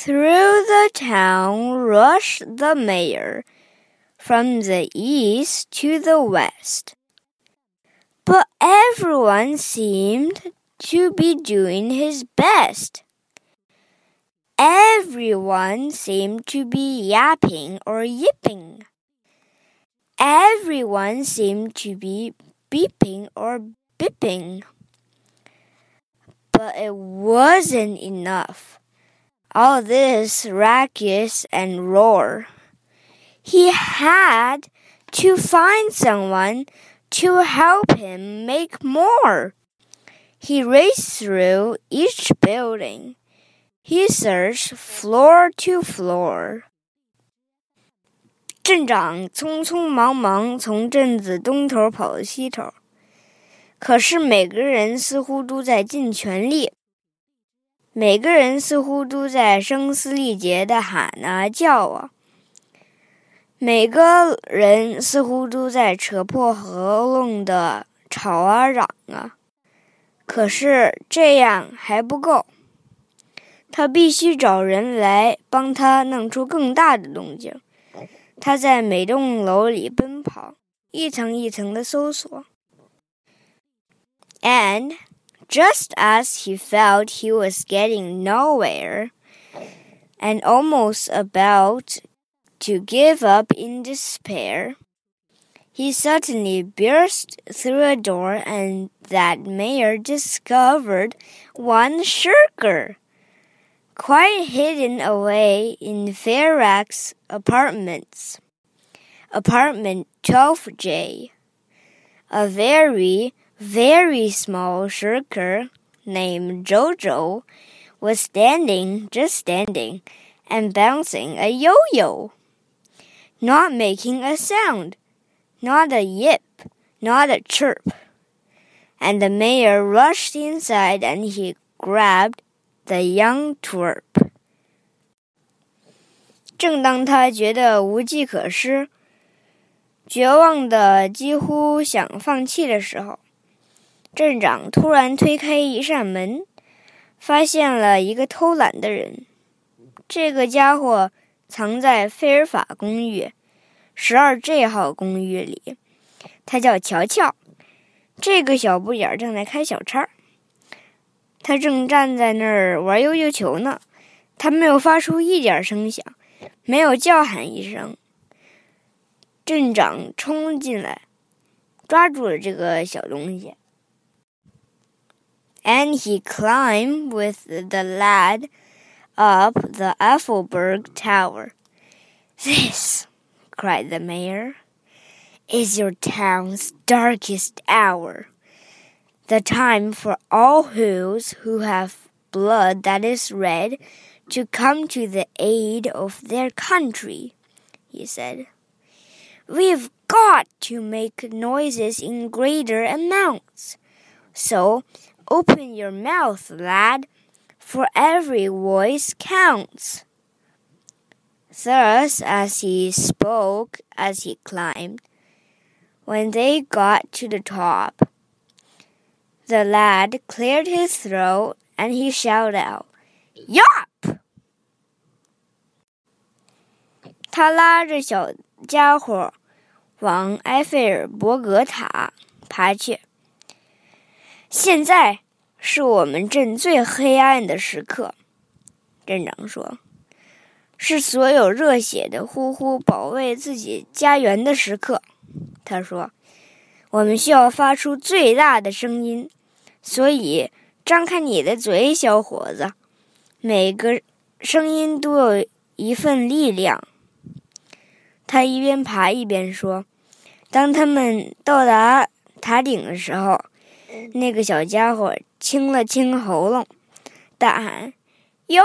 Through the town rushed the mayor, from the east to the west. But everyone seemed to be doing his best. Everyone seemed to be yapping or yipping. Everyone seemed to be beeping or bipping. But it wasn't enough. All this racket and roar. He had to find someone to help him make more. He raced through each building. He searched floor to floor. 镇长匆匆忙忙从镇子东头跑到西头，可是每个人似乎都在尽全力， 每个人似乎都在声嘶力竭的喊啊叫啊，每个人似乎都在扯破喉咙的吵啊嚷啊。可是这样还不够。他必须找人来帮他弄出更大的动静。他在每栋楼里奔跑，一层一层的搜索。And just as he felt he was getting nowhere, and almost about to give up in despair, he suddenly burst through a door, and that mayor discovered one shirker quite hidden away in Fairfax Apartments, apartment 12J. A very, very small shirker named Jojo was standing, just standing, and bouncing a yo yo. Not making a sound, not a yip, not a chirp. And the mayor rushed inside and he grabbed The young twerp。正当他觉得无计可施、绝望的几乎想放弃的时候， 镇长突然推开一扇门，发现了一个偷懒的人。这个家伙藏在费尔法公寓十二 G 号公寓里，他叫乔乔。这个小不点儿正在开小差。他正站在那儿玩悠悠球呢，他没有发出一点声响，没有叫喊一声。镇长冲进来，抓住了这个小东西，and he climbed with the lad up the Eiffelberg Tower. This, cried the mayor, is your town's darkest hour the time for all those who have blood that is red to come to the aid of their country, he said. We've got to make noises in greater amounts. So open your mouth, lad, for every voice counts. Thus, as he spoke as he climbed, when they got to the top, the lad cleared his throat and he shouted out, Yop! 他拉着小家伙往埃菲尔伯格塔爬去。 现在是我们镇最黑暗的时刻，镇长说，是所有热血的呼呼保卫自己家园的时刻。他说，我们需要发出最大的声音。所以，张开你的嘴，小伙子。每个声音都有一份力量。他一边爬一边说：“当他们到达塔顶的时候，那个小家伙清了清喉咙，大喊：‘哟！’